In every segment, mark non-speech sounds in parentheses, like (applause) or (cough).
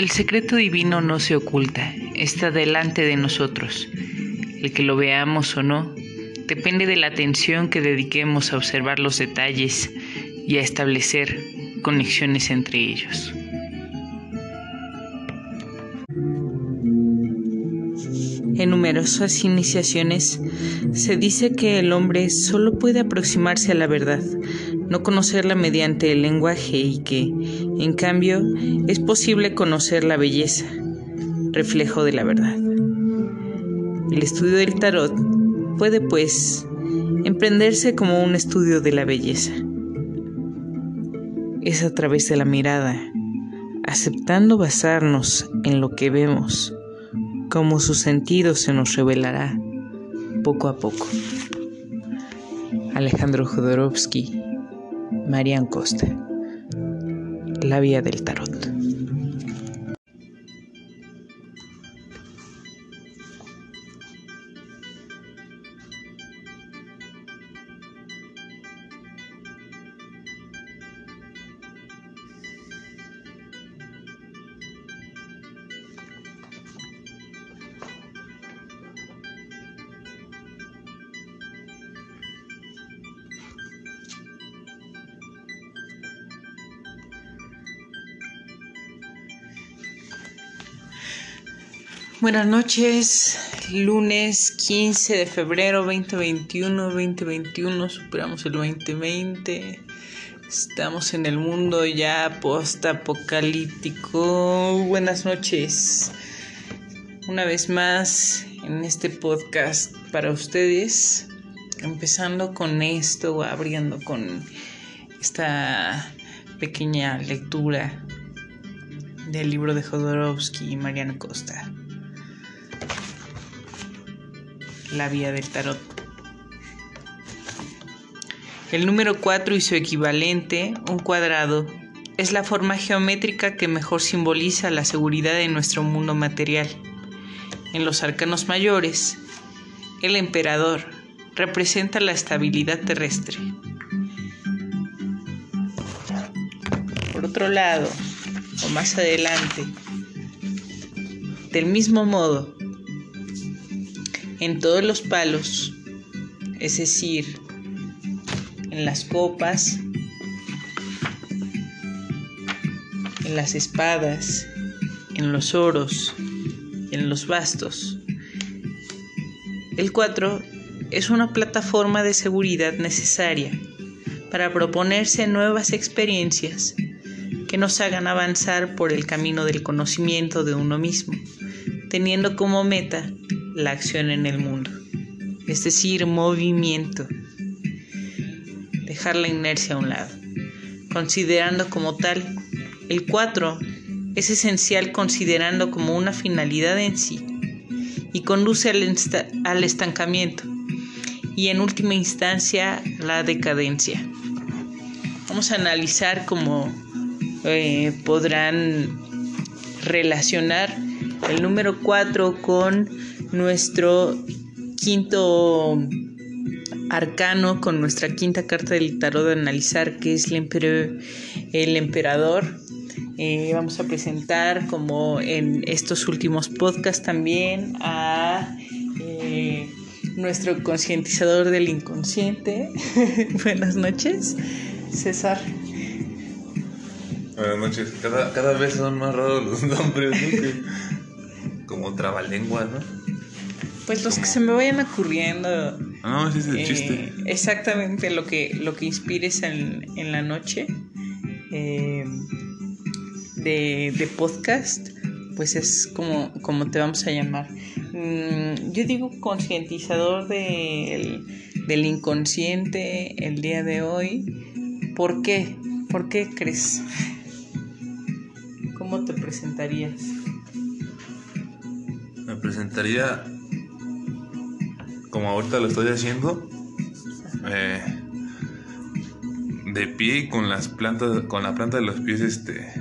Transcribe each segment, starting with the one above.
El secreto divino no se oculta, está delante de nosotros. El que lo veamos o no depende de la atención que dediquemos a observar los detalles y a establecer conexiones entre ellos. En numerosas iniciaciones se dice que el hombre solo puede aproximarse a la verdad, no conocerla mediante el lenguaje y que, en cambio, es posible conocer la belleza, reflejo de la verdad. El estudio del tarot puede, pues, emprenderse como un estudio de la belleza. Es a través de la mirada, aceptando basarnos en lo que vemos, como su sentido se nos revelará poco a poco. Alejandro Jodorowsky, Marian Costa, La Vía del Tarot. Buenas noches, lunes 15 de febrero 2021, 2021, superamos el 2020, estamos en el mundo ya post-apocalíptico. Buenas noches, una vez más en este podcast para ustedes, empezando con esto, abriendo con esta pequeña lectura del libro de Jodorowsky y Mariana Costa. La vía del tarot. El número 4 y su equivalente, un cuadrado, es la forma geométrica que mejor simboliza la seguridad de nuestro mundo material. En los arcanos mayores, el emperador representa la estabilidad terrestre. Por otro lado, o más adelante, del mismo modo, en todos los palos, es decir, en las copas, en las espadas, en los oros, en los bastos. El 4 es una plataforma de seguridad necesaria para proponerse nuevas experiencias que nos hagan avanzar por el camino del conocimiento de uno mismo, teniendo como meta la acción en el mundo, es decir, movimiento, dejar la inercia a un lado, considerando como tal. El 4 es esencial considerando como una finalidad en sí. Y conduce al, estancamiento. Y en última instancia la decadencia. Vamos a analizar cómo eh, podrán relacionar el número 4 con nuestro quinto arcano con nuestra quinta carta del tarot de analizar que es el, emperador. Eh, vamos a presentar como en estos últimos podcasts también a eh, nuestro concientizador del inconsciente. (laughs) Buenas noches, César. Buenas noches. Cada, cada vez son más raros los (laughs) nombres, como trabalengua, ¿no? Pues los que se me vayan ocurriendo. Ah, ese es el chiste. Eh, exactamente lo que, lo que inspires en, la noche eh, de, podcast, pues es como, como te vamos a llamar. Mm, yo digo concientizador del, del inconsciente el día de hoy. ¿Por qué? ¿Por qué crees? (laughs) ¿Cómo te presentarías? Presentaría como ahorita lo estoy haciendo, eh, de pie y con las plantas, con la planta de los pies, este,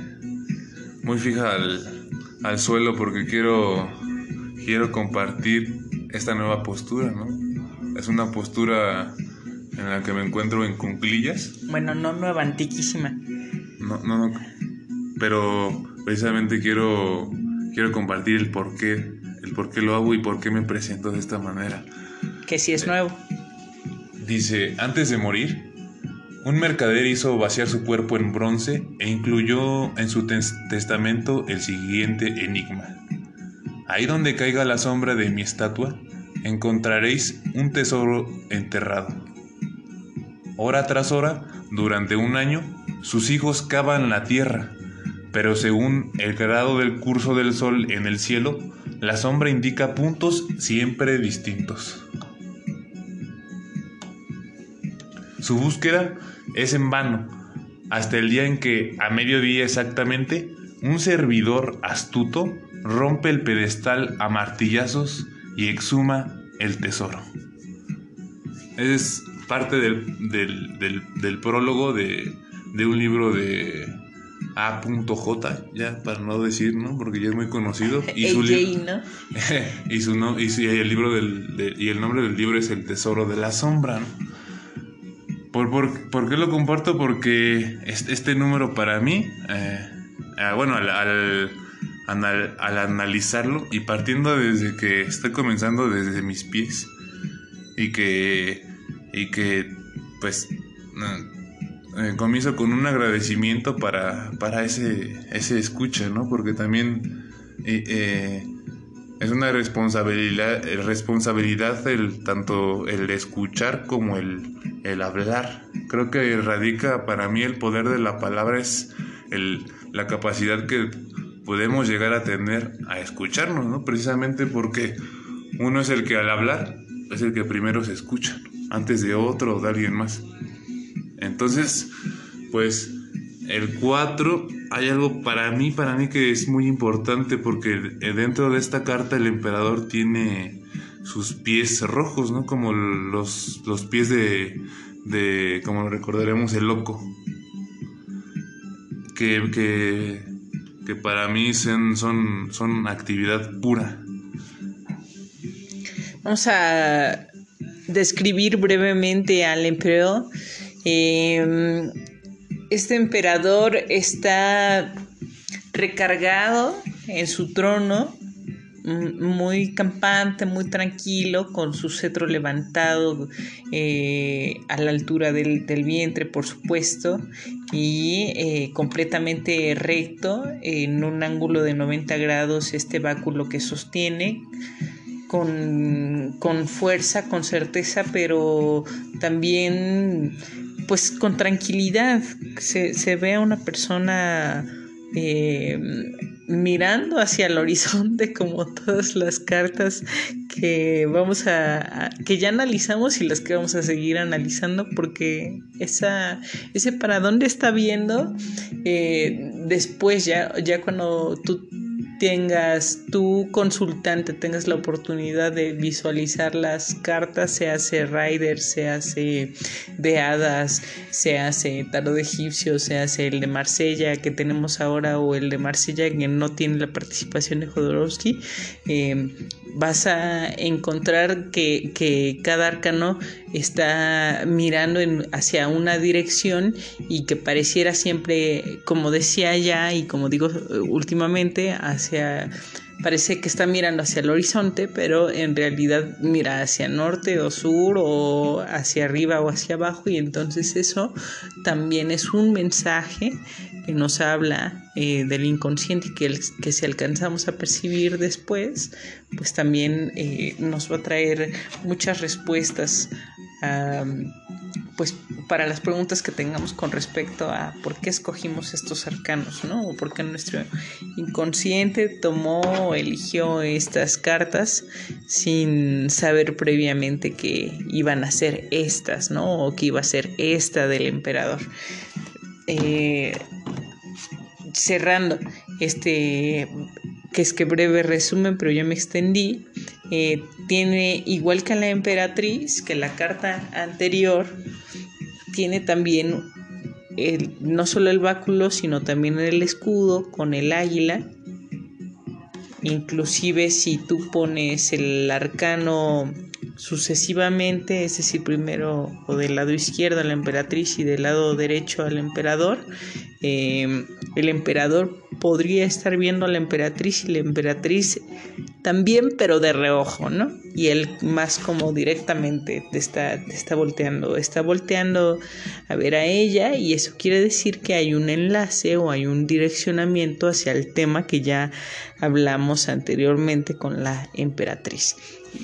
muy fija al, suelo porque quiero, quiero compartir esta nueva postura, ¿no? Es una postura en la que me encuentro en cunclillas. Bueno, no nueva, antiquísima. No, no, no. Pero, precisamente quiero, quiero compartir el por qué, el por qué lo hago y por qué me presento de esta manera. Que si es nuevo. Dice, antes de morir, un mercader hizo vaciar su cuerpo en bronce e incluyó en su testamento el siguiente enigma. Ahí donde caiga la sombra de mi estatua, encontraréis un tesoro enterrado. Hora tras hora, durante un año, sus hijos cavan la tierra, pero según el grado del curso del sol en el cielo, la sombra indica puntos siempre distintos. Su búsqueda es en vano, hasta el día en que, a mediodía exactamente, un servidor astuto rompe el pedestal a martillazos y exhuma el tesoro. Es parte del, prólogo de, un libro de A.J, ya para no decir, ¿no? Porque ya es muy conocido. (laughs) (laughs) Y su, ¿no? y, su no, y, el libro del, y el nombre del libro es El Tesoro de la Sombra, ¿Por, por, qué lo comparto? Porque este, número para mí, eh, ah, bueno, al al, analizarlo y partiendo desde que estoy comenzando desde mis pies y que, y que pues eh, comienzo con un agradecimiento para, para ese, ese escucha, ¿no? Porque también eh, eh, es una responsabilidad, responsabilidad el, tanto el escuchar como el, el hablar. Creo que radica para mí el poder de la palabra es el, la capacidad que podemos llegar a tener a escucharnos, ¿no? Precisamente porque uno es el que al hablar es el que primero se escucha, antes de otro o de alguien más. Entonces, pues el 4 hay algo para mí, para mí que es muy importante porque dentro de esta carta el emperador tiene sus pies rojos, ¿no? Como los, los pies de, de, como recordaremos, el loco. Que, que que para mí son, son, son actividad pura. Vamos a describir brevemente al emperador. Em, este emperador está recargado en su trono muy campante, muy tranquilo, con su cetro levantado eh, a la altura del, vientre, por supuesto, y eh, completamente recto, en un ángulo de 90 grados, este báculo que sostiene. Con, con fuerza, con certeza, pero también pues con tranquilidad. Se, se ve a una persona eh, mirando hacia el horizonte (laughs) como todas las cartas que vamos a, que ya analizamos y las que vamos a seguir analizando porque esa ese para dónde está viendo eh, después ya ya cuando tú tengas tu consultante, tengas la oportunidad de visualizar las cartas, se hace Rider, se hace de hadas, se hace tarot egipcio, se hace el de Marsella que tenemos ahora o el de Marsella que no tiene la participación de Jodorowsky, eh, vas a encontrar que, que, cada arcano está mirando hacia una dirección y que pareciera siempre, como decía ya y como digo últimamente, hacia parece que está mirando hacia el horizonte, pero en realidad mira hacia norte o sur o hacia arriba o hacia abajo y entonces eso también es un mensaje nos habla eh, del inconsciente que, que si alcanzamos a percibir después, pues también eh, nos va a traer muchas respuestas pues para las preguntas que tengamos con respecto a por qué escogimos estos arcanos, ¿no? O por qué nuestro inconsciente tomó eligió estas cartas sin saber previamente que iban a ser estas, ¿no? O que iba a ser esta del emperador. Eh, cerrando este que es que breve resumen, pero yo me extendí, eh, tiene igual que la emperatriz, que la carta anterior, tiene también el, no solo el báculo, sino también el escudo con el águila. Inclusive si tú pones el arcano sucesivamente, es decir, primero o del lado izquierdo a la emperatriz y del lado derecho al emperador, eh, el emperador podría estar viendo a la emperatriz y la emperatriz también, pero de reojo, ¿no? Y él más como directamente te está, te está volteando, está volteando a ver a ella y eso quiere decir que hay un enlace o hay un direccionamiento hacia el tema que ya hablamos anteriormente con la emperatriz.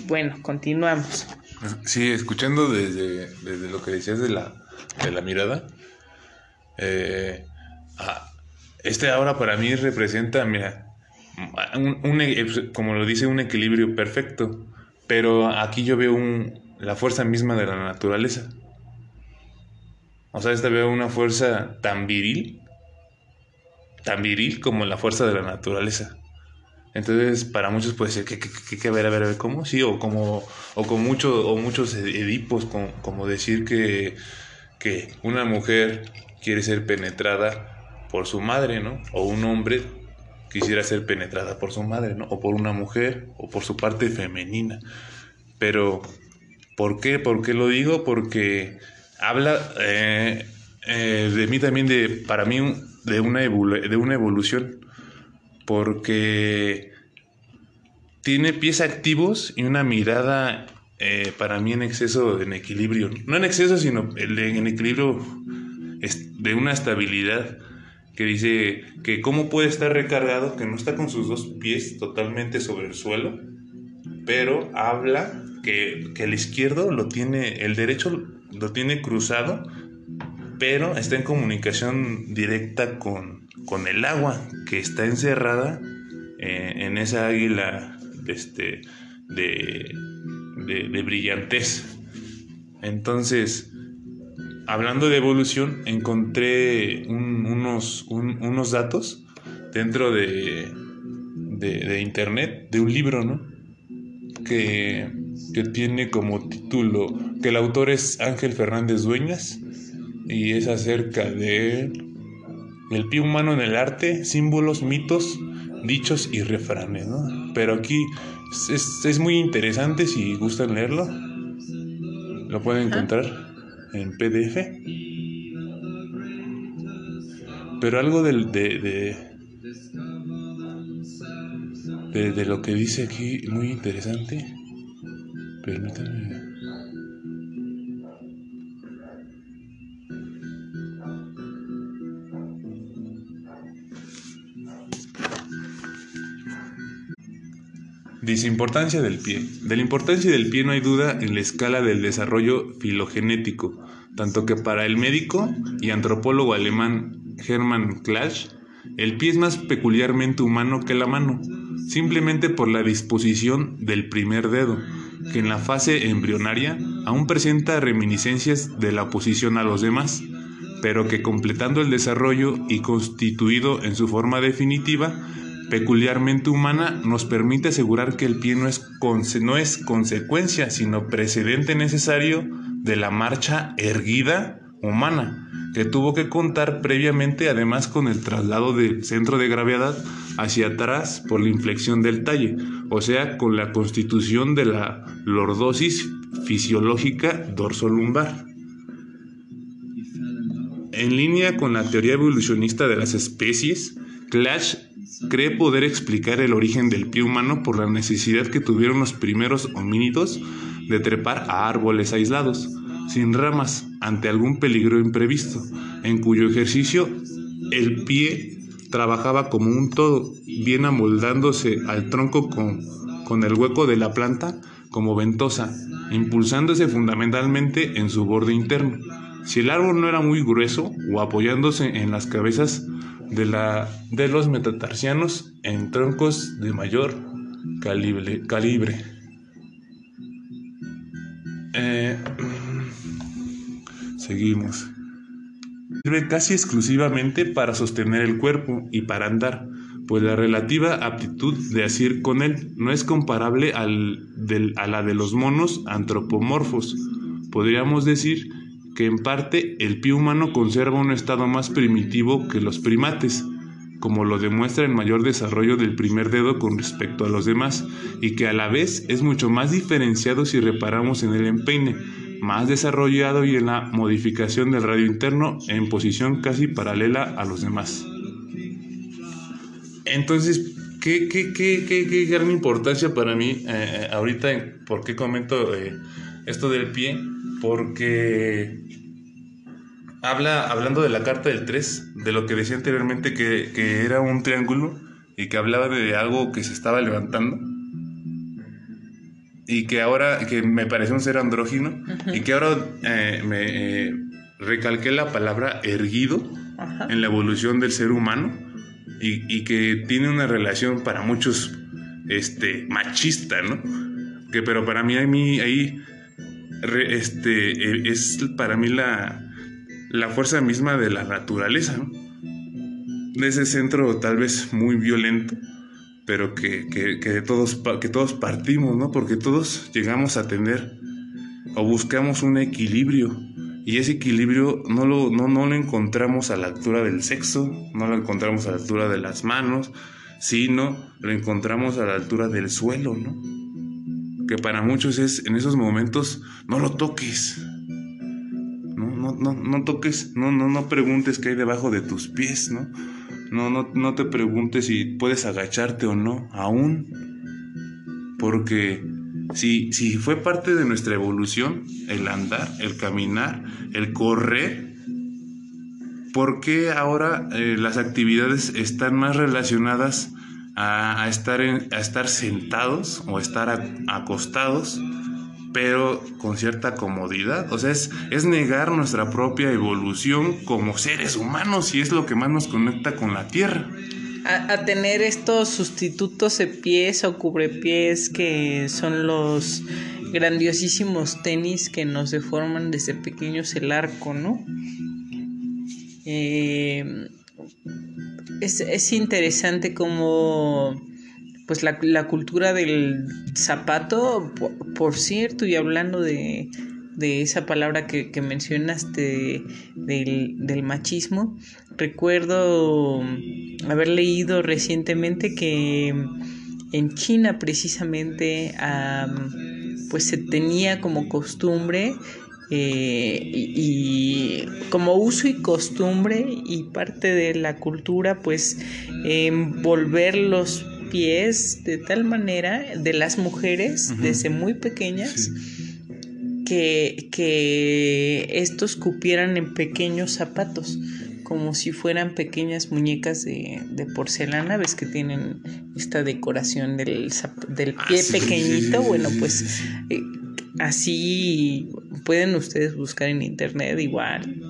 Bueno, continuamos. Sí, escuchando desde, desde lo que decías de la, de la mirada, eh, ah, este ahora para mí representa, mira, un, e, como lo dice, un equilibrio perfecto. Pero aquí yo veo un, la fuerza misma de la naturaleza. O sea, esta veo una fuerza tan viril, tan viril como la fuerza de la naturaleza. Entonces, para muchos puede ser que, que, que, a ver, a ver, a ver, ¿cómo? Sí, o como, o con mucho, o muchos edipos, como, como decir que, que una mujer quiere ser penetrada por su madre, ¿no? O un hombre quisiera ser penetrada por su madre, ¿no? O por una mujer, o por su parte femenina. Pero, ¿por qué? ¿Por qué lo digo? Porque habla eh, eh, de mí también, de, para mí, de una, de una evolución. Porque tiene pies activos y una mirada eh, para mí en exceso, en equilibrio. No en exceso, sino en equilibrio de una estabilidad que dice que cómo puede estar recargado, que no está con sus dos pies totalmente sobre el suelo, pero habla que, el izquierdo lo tiene, el derecho lo tiene cruzado, pero está en comunicación directa con, con el agua que está encerrada eh, en esa águila este, de, de, de brillantez. Entonces, hablando de evolución, encontré unos, unos datos dentro de, de, internet, de un libro, ¿no? Que, que, tiene como título, que el autor es Ángel Fernández Dueñas y es acerca de el pie humano en el arte, símbolos, mitos, dichos y refranes, ¿no? Pero aquí es, es muy interesante si gustan leerlo. Lo pueden encontrar en PDF. Pero algo del, de, de, de, lo que dice aquí muy interesante. Permítanme. Dice importancia del pie. De la importancia del pie no hay duda en la escala del desarrollo filogenético, tanto que para el médico y antropólogo alemán Hermann Klasch, el pie es más peculiarmente humano que la mano, simplemente por la disposición del primer dedo, que en la fase embrionaria aún presenta reminiscencias de la oposición a los demás, pero que completando el desarrollo y constituido en su forma definitiva, peculiarmente humana nos permite asegurar que el pie no es, no es consecuencia, sino precedente necesario de la marcha erguida humana, que tuvo que contar previamente además con el traslado del centro de gravedad hacia atrás por la inflexión del talle, o sea, con la constitución de la lordosis fisiológica dorsolumbar. En línea con la teoría evolucionista de las especies, Clash cree poder explicar el origen del pie humano por la necesidad que tuvieron los primeros homínidos de trepar a árboles aislados, sin ramas, ante algún peligro imprevisto, en cuyo ejercicio el pie trabajaba como un todo, bien amoldándose al tronco con, con el hueco de la planta como ventosa, impulsándose fundamentalmente en su borde interno. Si el árbol no era muy grueso o apoyándose en las cabezas de, la, de los metatarsianos en troncos de mayor calibre. calibre. Eh, (clears throat) seguimos. Sirve casi exclusivamente para sostener el cuerpo y para andar, pues la relativa aptitud de asir con él no es comparable al a la de los monos antropomorfos. Podríamos decir que en parte el pie humano conserva un estado más primitivo que los primates, como lo demuestra el mayor desarrollo del primer dedo con respecto a los demás, y que a la vez es mucho más diferenciado si reparamos en el empeine, más desarrollado y en la modificación del radio interno en posición casi paralela a los demás. entonces, ¿qué, qué, qué, qué, gran importancia para mí eh, ahorita? ¿Por qué comento esto del pie? Porque habla, hablando de la carta del 3, de lo que decía anteriormente que, que era un triángulo y que hablaba de algo que se estaba levantando y que ahora, que me parece un ser andrógino, y que ahora eh, me eh, recalqué la palabra erguido en la evolución del ser humano y, que tiene una relación para muchos este, machista, ¿no? Que, pero para mí, mí ahí este, e, es para mí la, la fuerza misma de la naturaleza, ¿no? De ese centro tal vez muy violento pero que, que, todos, que todos partimos, ¿no? Porque todos llegamos a tener o buscamos un equilibrio. Y ese equilibrio no lo, no, no lo encontramos a la altura del sexo, no lo encontramos a la altura de las manos, sino lo encontramos a la altura del suelo, ¿no? Que para muchos es en esos momentos no lo toques. No, no, no, no toques, no, no, no preguntes qué hay debajo de tus pies, ¿no? No, no, no te preguntes si puedes agacharte o no, aún. Porque si, si fue parte de nuestra evolución el andar, el caminar, el correr, ¿por qué ahora eh, las actividades están más relacionadas a, estar, a estar sentados o estar acostados pero con cierta comodidad. O sea, es, es negar nuestra propia evolución como seres humanos y es lo que más nos conecta con la Tierra. A, tener estos sustitutos de pies o cubrepies que son los grandiosísimos tenis que nos deforman desde pequeños el arco, ¿no? Eh, es, es interesante como pues la, la cultura del zapato, por, cierto, y hablando de, de esa palabra que, que mencionaste del, del, machismo, recuerdo haber leído recientemente que en China precisamente pues se tenía como costumbre eh, y, como uso y costumbre y parte de la cultura pues envolver los pies de tal manera de las mujeres desde muy pequeñas que, que estos cupieran en pequeños zapatos como si fueran pequeñas muñecas de, porcelana, ves que tienen esta decoración del, del ah, pie pequeñito, bueno, pues eh, así pueden ustedes buscar en internet igual,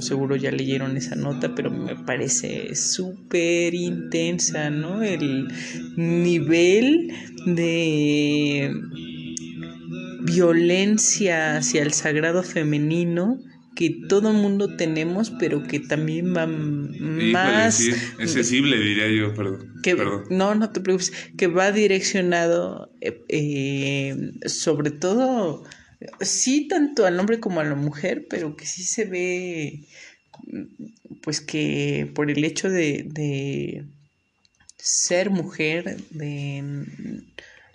seguro ya leyeron esa nota, pero me parece súper intensa, ¿no? El nivel de violencia hacia el sagrado femenino que todo mundo tenemos, pero que también va más... accesible, diría yo, perdón. No, no te preocupes, que va direccionado eh, eh, sobre todo sí tanto al hombre como a la mujer, pero que sí se ve, pues que por el hecho de, ser mujer, de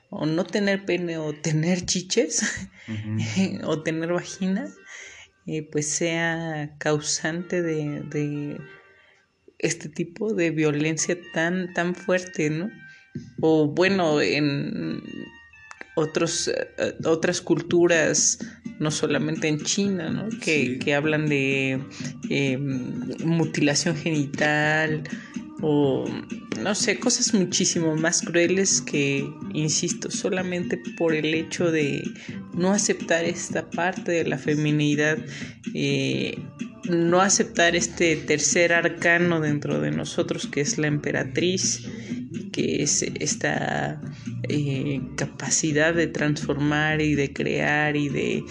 o no tener pene o tener chiches (laughs) o tener vagina, eh, pues sea causante de, de, este tipo de violencia tan, tan fuerte, ¿no? O bueno, en otros, eh, otras culturas, no solamente en China, ¿no? que, que hablan de eh, mutilación genital o no sé, cosas muchísimo más crueles que, insisto, solamente por el hecho de no aceptar esta parte de la feminidad, eh, no aceptar este tercer arcano dentro de nosotros que es la emperatriz, que es esta eh, capacidad de transformar y de crear y de,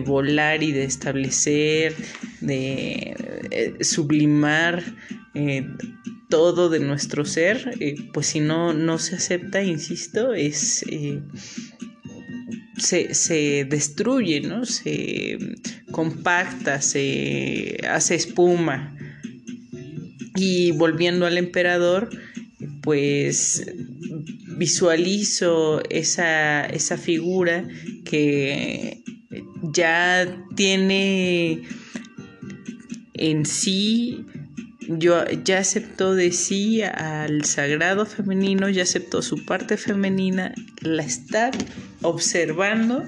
volar y de establecer, de eh, sublimar eh, todo de nuestro ser, pues si no, no se acepta, insisto, es... Se, se, destruye, ¿no? Se compacta, se hace espuma. Y volviendo al emperador, pues visualizo esa, esa figura que ya tiene en sí yo ya aceptó de sí al sagrado femenino, ya aceptó su parte femenina, la está observando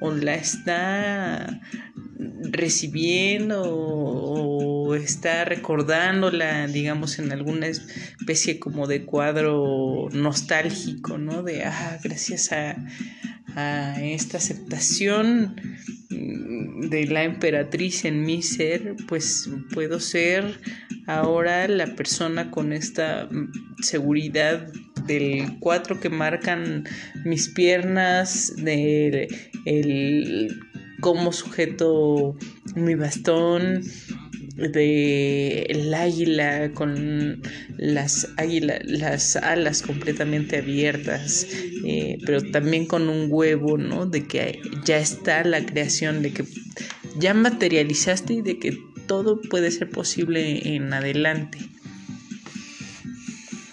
o la está recibiendo o está recordándola, digamos, en alguna especie como de cuadro nostálgico, ¿no? De, ah, gracias a, esta aceptación de la emperatriz en mi ser, pues puedo ser ahora la persona con esta seguridad del cuatro que marcan mis piernas, de el cómo sujeto mi bastón, de el águila con las águila, las alas completamente abiertas, eh, pero también con un huevo, ¿no? De que ya está la creación, de que ya materializaste y de que todo puede ser posible en adelante.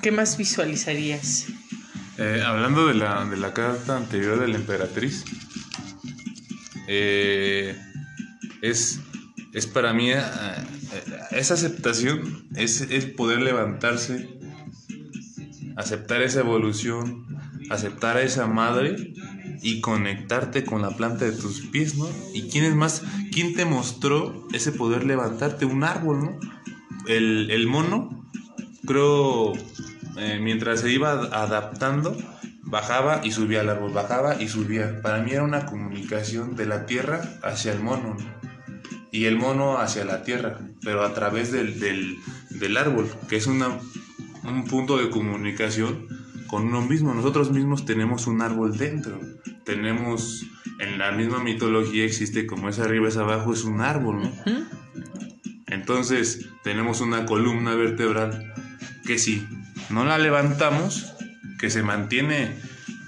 ¿Qué más visualizarías? Eh, hablando de la, de la carta anterior de la emperatriz, eh, es, es para mí eh, esa aceptación, es, es poder levantarse, aceptar esa evolución, aceptar a esa madre y conectarte con la planta de tus pies, ¿no? ¿Y quién es más? ¿Quién te mostró ese poder levantarte? Un árbol, ¿no? El, mono, creo, eh, mientras se iba adaptando, bajaba y subía al árbol, bajaba y subía. Para mí era una comunicación de la tierra hacia el mono, ¿no? Y el mono hacia la tierra, pero a través del, del, del árbol, que es una, un punto de comunicación con uno mismo. Nosotros mismos tenemos un árbol dentro. Tenemos, en la misma mitología existe como es arriba es abajo, es un árbol, ¿no? Entonces tenemos una columna vertebral que si no la levantamos, que se mantiene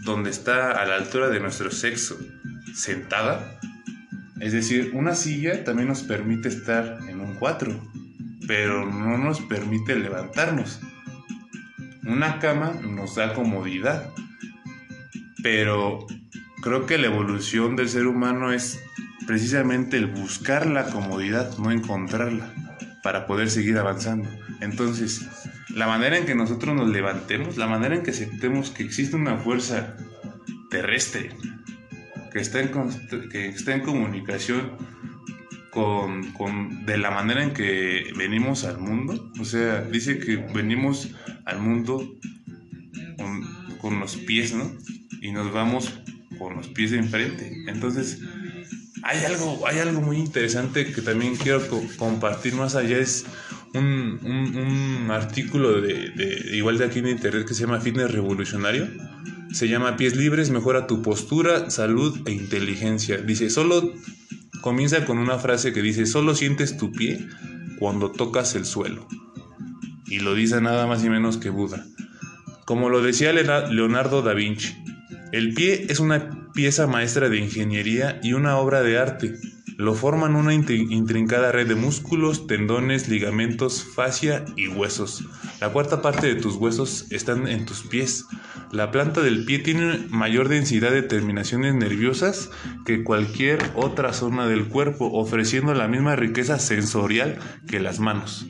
donde está a la altura de nuestro sexo, sentada. Es decir, una silla también nos permite estar en un cuatro, pero no nos permite levantarnos. Una cama nos da comodidad, pero creo que la evolución del ser humano es precisamente el buscar la comodidad, no encontrarla, para poder seguir avanzando. Entonces, la manera en que nosotros nos levantemos, la manera en que aceptemos que existe una fuerza terrestre que está en, que está en comunicación con, de la manera en que venimos al mundo. O sea, dice que venimos al mundo con, los pies, ¿no? Y nos vamos con los pies de enfrente. Entonces, hay algo, hay algo muy interesante que también quiero compartir más allá. Es un, un, artículo de, de, igual de aquí en internet que se llama Fitness Revolucionario. Se llama Pies Libres, mejora tu postura, salud e inteligencia. Dice, solo Comienza con una frase que dice, solo sientes tu pie cuando tocas el suelo. Y lo dice nada más y menos que Buda. Como lo decía Leonardo da Vinci, el pie es una pieza maestra de ingeniería y una obra de arte lo forman una intrincada red de músculos, tendones, ligamentos, fascia y huesos. La cuarta parte de tus huesos están en tus pies. La planta del pie tiene mayor densidad de terminaciones nerviosas que cualquier otra zona del cuerpo, ofreciendo la misma riqueza sensorial que las manos.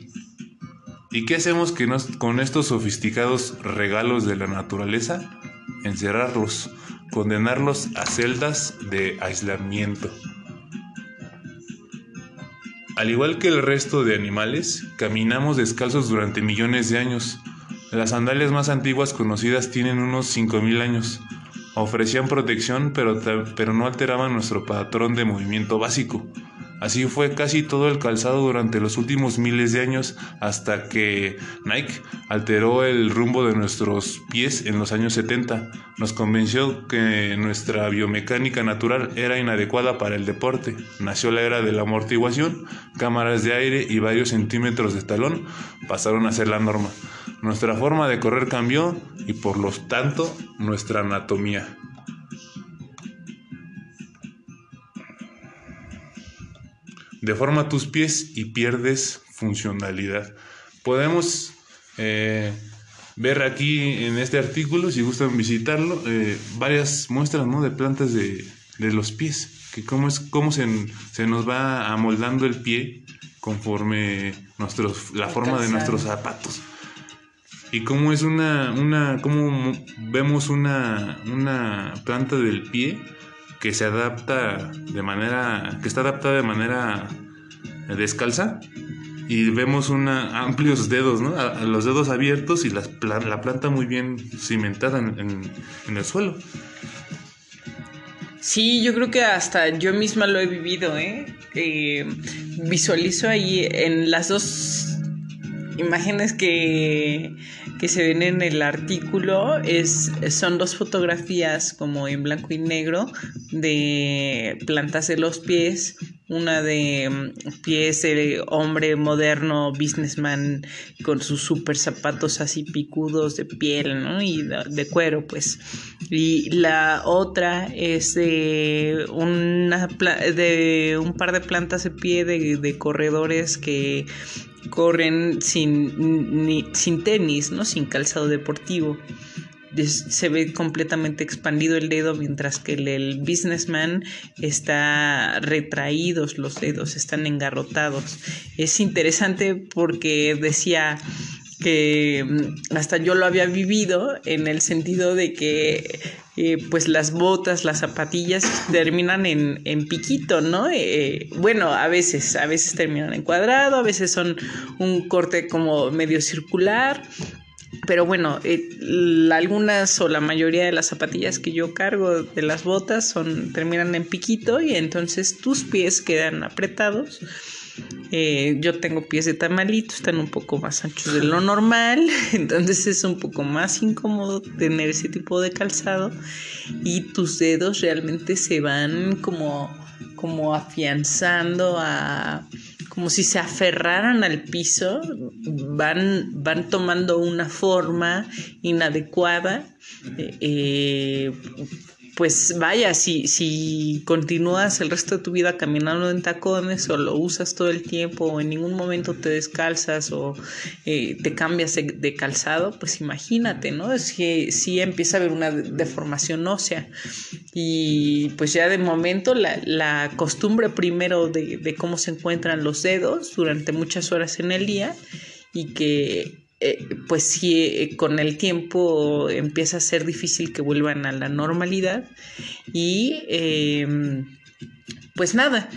¿Y qué hacemos con estos sofisticados regalos de la naturaleza? Encerrarlos, condenarlos a celdas de aislamiento. Al igual que el resto de animales, caminamos descalzos durante millones de años. Las sandalias más antiguas conocidas tienen unos 5.000 años. Ofrecían protección, pero, pero no alteraban nuestro patrón de movimiento básico. Así fue casi todo el calzado durante los últimos miles de años hasta que Nike alteró el rumbo de nuestros pies en los años 70. Nos convenció que nuestra biomecánica natural era inadecuada para el deporte. Nació la era de la amortiguación, cámaras de aire y varios centímetros de talón pasaron a ser la norma. Nuestra forma de correr cambió y por lo tanto nuestra anatomía. Deforma tus pies y pierdes funcionalidad. Podemos eh, ver aquí en este artículo, si gustan visitarlo, eh, varias muestras de plantas de, los pies, que cómo, es, cómo se, se, nos va amoldando el pie conforme nuestros, la forma de nuestros zapatos. Y cómo es una, una, cómo vemos una, una planta del pie que se adapta de manera, que está adaptada de manera descalza y vemos una, amplios dedos, ¿no? los dedos abiertos y la planta muy bien cimentada en, el suelo. Sí, yo creo que hasta yo misma lo he vivido. ¿eh? Visualizo ahí en las dos imágenes que, que, se ven en el artículo es, son dos fotografías como en blanco y negro de plantas de los pies una de mm, pies de hombre moderno, businessman, con sus super zapatos así picudos de piel, ¿no? Y de, cuero, pues. Y la otra es de, una, de un par de plantas de pie de, corredores que corren sin, sin tenis, ¿no? Sin calzado deportivo se ve completamente expandido el dedo mientras que el, businessman está retraídos los dedos, están engarrotados. Es interesante porque decía que mm, hasta yo lo había vivido en el sentido de que eh, pues las botas, las zapatillas terminan en, en piquito, ¿no? Eh, bueno, a veces, a veces terminan en cuadrado, a veces son un corte como medio circular, pero bueno, eh, algunas o la mayoría de las zapatillas que yo cargo de las botas son terminan en piquito y entonces tus pies quedan apretados. Eh, yo tengo pies de tamalito, están un poco más anchos de lo normal, (laughs) entonces es un poco más incómodo tener ese tipo de calzado y tus dedos realmente se van como, como afianzando a, como si se aferraran al piso, van, van tomando una forma inadecuada. Eh, eh, pues vaya, si, si continúas el resto de tu vida caminando en tacones o lo usas todo el tiempo o en ningún momento te descalzas o eh, te cambias de, calzado, pues imagínate, ¿no? Si, si empieza a haber una deformación ósea y pues ya de momento la, la costumbre primero de, de cómo se encuentran los dedos durante muchas horas en el día y que eh, pues sí, eh, con el tiempo empieza a ser difícil que vuelvan a la normalidad y em, pues nada,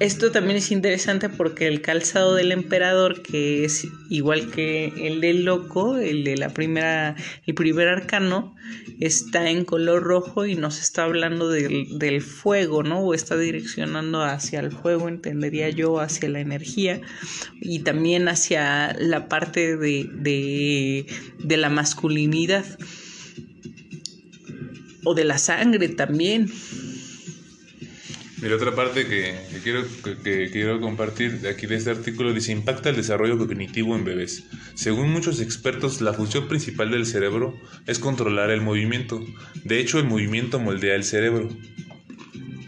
esto también es interesante porque el calzado del emperador, que es igual que el del loco, el de la primera, el primer arcano, está en color rojo y nos está hablando del, del fuego, ¿no? O está direccionando hacia el fuego, entendería yo, hacia la energía y también hacia la parte de, de, de la masculinidad o de la sangre también. Mira, otra parte que, quiero, que, quiero compartir de aquí de este artículo dice impacta el desarrollo cognitivo en bebés. Según muchos expertos, la función principal del cerebro es controlar el movimiento. De hecho, el movimiento moldea el cerebro.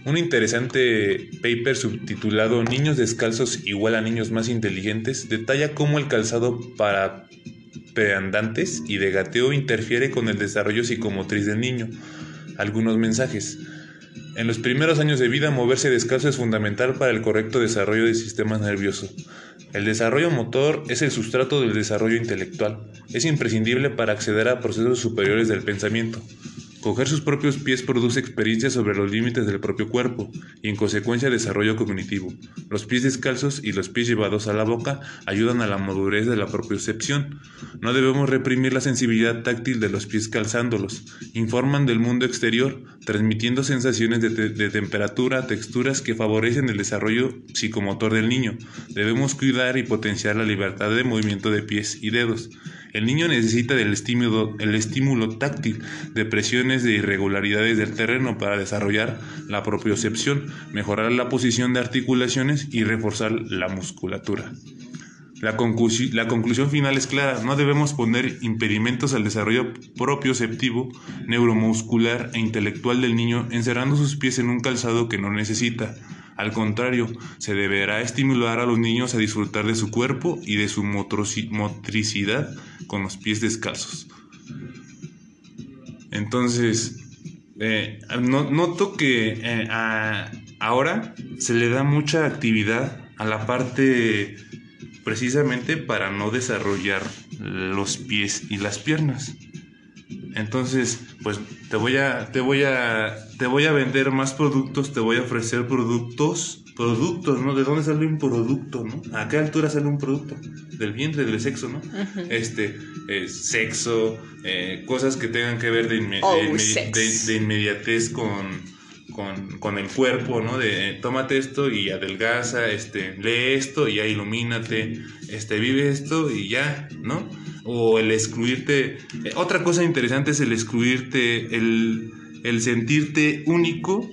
Un interesante paper subtitulado Niños descalzos igual a niños más inteligentes detalla cómo el calzado para peandantes y de gateo interfiere con el desarrollo psicomotriz del niño. Algunos mensajes. En los primeros años de vida, moverse descalzo es fundamental para el correcto desarrollo del sistema nervioso. El desarrollo motor es el sustrato del desarrollo intelectual. Es imprescindible para acceder a procesos superiores del pensamiento. Coger sus propios pies produce experiencias sobre los límites del propio cuerpo y en consecuencia desarrollo cognitivo. Los pies descalzos y los pies llevados a la boca ayudan a la madurez de la propiocepción. No debemos reprimir la sensibilidad táctil de los pies calzándolos. Informan del mundo exterior, transmitiendo sensaciones de temperatura, texturas que favorecen el desarrollo psicomotor del niño. Debemos cuidar y potenciar la libertad de movimiento de pies y dedos. El niño necesita del estímulo, el estímulo táctil de presiones de irregularidades del terreno para desarrollar la propiocepción, mejorar la posición de articulaciones y reforzar la musculatura. La, la, conclusión final es clara, no debemos poner impedimentos al desarrollo propioceptivo, neuromuscular e intelectual del niño encerrando sus pies en un calzado que no necesita. Al contrario, se deberá estimular a los niños a disfrutar de su cuerpo y de su motricidad con los pies descalzos. Entonces, eh, noto que eh, ahora se le da mucha actividad a la parte precisamente para no desarrollar los pies y las piernas. Entonces, pues te voy a te voy a te voy a vender más productos, te voy a ofrecer productos, productos, ¿no? ¿De dónde sale un producto, no? ¿A qué altura sale un producto? Del vientre, del sexo, ¿no? Este, eh, sexo, eh, cosas que tengan que ver de, Oh, de- de inmediatez con, con, con el cuerpo, ¿no? De eh, tómate esto y adelgaza, este, lee esto y ya ilumínate, este, vive esto y ya, ¿no? O el excluirte. eh, otra cosa interesante es el excluirte, el, el sentirte único,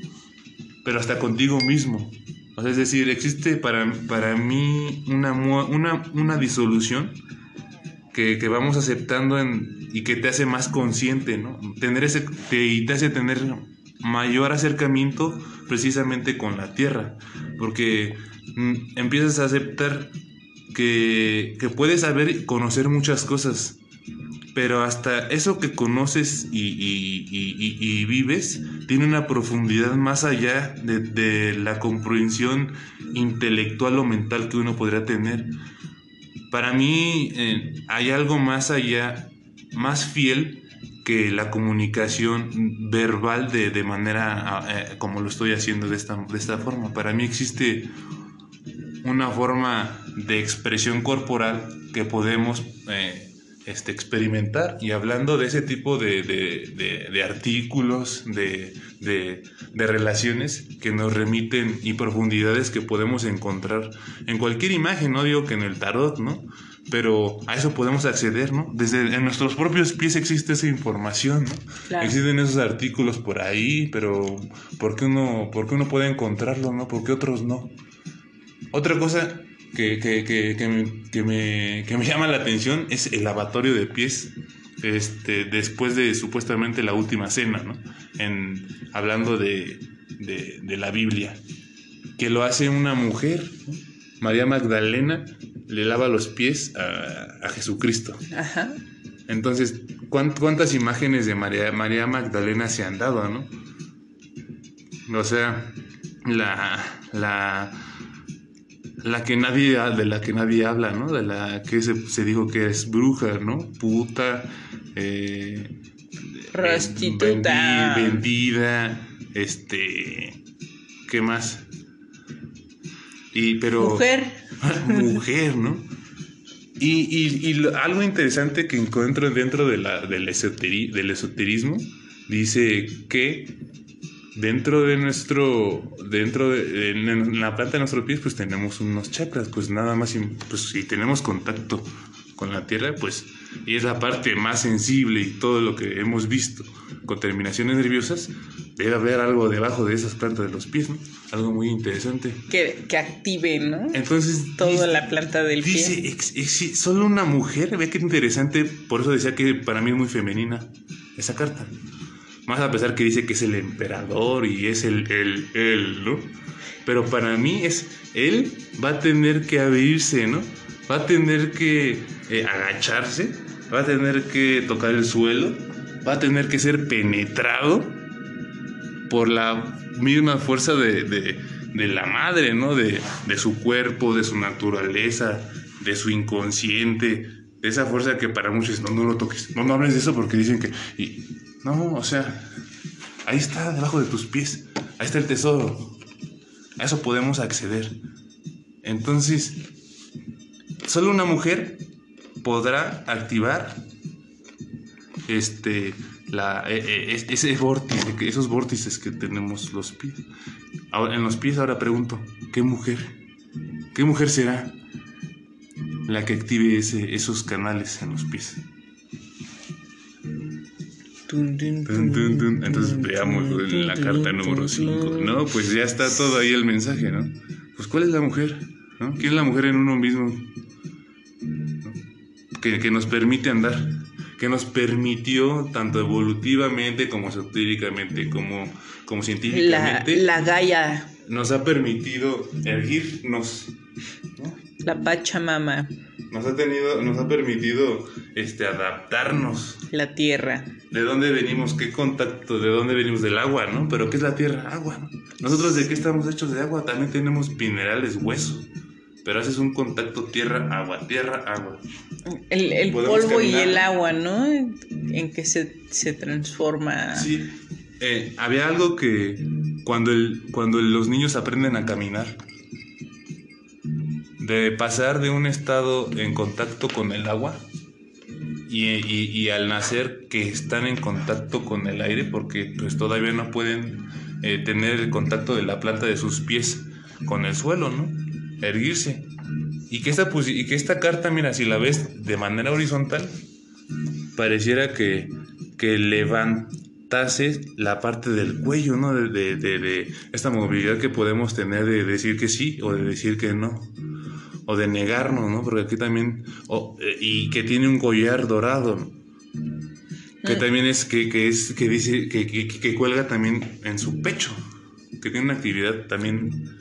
pero hasta contigo mismo. O sea, es decir, existe para, para mí una, una, una disolución que, que vamos aceptando y que te hace más consciente, ¿no? Tener ese, te, y te hace tener mayor acercamiento precisamente con la tierra, porque mm, empiezas a aceptar que, que puedes saber y conocer muchas cosas, pero hasta eso que conoces y, y- y- y- vives tiene una profundidad más allá de, de la comprensión intelectual o mental que uno podría tener. Para mí eh, hay algo más allá, más fiel que la comunicación verbal de, de manera eh, como lo estoy haciendo de esta, de esta forma. Para mí existe una forma de expresión corporal que podemos eh, este, experimentar. Y hablando de ese tipo de, de- de- de artículos, de, relaciones que nos remiten y profundidades que podemos encontrar en cualquier imagen, no digo que en el tarot, ¿no? Pero a eso podemos acceder, ¿no? Desde en nuestros propios pies existe esa información, ¿no? Claro. Existen esos artículos por ahí, pero ¿por qué uno, por qué uno puede encontrarlo, no? ¿Por qué otros no? Otra cosa que, que, que, que me, que, me, que me (laughs) llama la atención es el lavatorio de pies este, después de supuestamente la última cena, ¿no? En, hablando de, de, de la Biblia, que lo hace una mujer, ¿no? María Magdalena le lava los pies a, a Jesucristo. Ajá. Entonces, ¿cuán- ¿cuántas imágenes de María, María Magdalena se han dado, no? O sea, la, la, la que nadie, de la que nadie habla, ¿no? De la que se, se dijo que es bruja, ¿no? Puta, eh, Prostituta. vendi- vendida, este, ¿qué más? Y, pero, Mujer. (laughs) mujer, ¿no? Y, y- y lo- algo interesante que encuentro dentro de la, del, esoteri- del esoterismo dice que dentro de nuestro, dentro de en, la planta de nuestros pies, pues tenemos unos chakras, pues nada más, pues si tenemos contacto con la tierra, pues y es la parte más sensible y todo lo que hemos visto con terminaciones nerviosas, debe haber algo debajo de esas plantas de los pies, ¿no? Algo muy interesante. Que, que active, ¿no? Entonces, Toda dice- la planta del Dice, pie. ex- ex- solo una mujer, ve qué interesante, por eso decía que para mí es muy femenina esa carta. Más a pesar que dice que es el emperador y es el, el, él, ¿no? Pero para mí es, él va a tener que abrirse, ¿no? Va a tener que eh, agacharse, va a tener que tocar el suelo, va a tener que ser penetrado por la misma fuerza de, de- la madre, ¿no? De, de su cuerpo, de su naturaleza, de su inconsciente, de esa fuerza que para muchos no, no lo toques, no, no hables de eso porque dicen que... no, o sea, ahí está, debajo de tus pies, ahí está el tesoro, a eso podemos acceder. Entonces, solo una mujer podrá activar este la es- ese vórtice esos vórtices que tenemos los pies. Ahora en los pies ahora pregunto qué mujer qué mujer será la que active ese, esos canales en los pies entonces veamos la carta número tun, 5 tun. no pues ya está todo ahí el mensaje no pues cuál es la mujer ¿no? quién es la mujer en uno mismo ¿No? que, que nos permite andar que nos permitió tanto evolutivamente como esotéricamente como como La, científicamente la Gaia, nos ha permitido erguirnos, ¿no? la Pachamama. nos ha tenido, nos ha permitido este, adaptarnos. La tierra. ¿De dónde venimos? ¿Qué contacto? ¿De dónde venimos? Del agua, ¿no? Pero ¿qué es la tierra? Agua. Nosotros de qué estamos hechos de agua? También tenemos minerales, hueso. Pero haces un contacto tierra-agua, tierra-agua. El, polvo y el agua, ¿no? En que se, se transforma. Sí. Eh, había algo que cuando, el, cuando los niños aprenden a caminar, de pasar de un estado en contacto con el agua y, al nacer que están en contacto con el aire porque pues todavía no pueden eh, tener el contacto de la planta de sus pies con el suelo, ¿no? Erguirse. Y que esta, y que esta carta, mira, si la ves de manera horizontal, pareciera que, que levantase la parte del cuello, ¿no? De, de, de, esta movilidad que podemos tener de decir que sí o de decir que no o de negarnos, ¿no? Porque aquí también, eh, y que tiene un collar dorado, que mm. también es, que, que es, que dice, que, que, que, cuelga también en su pecho, que tiene una actividad también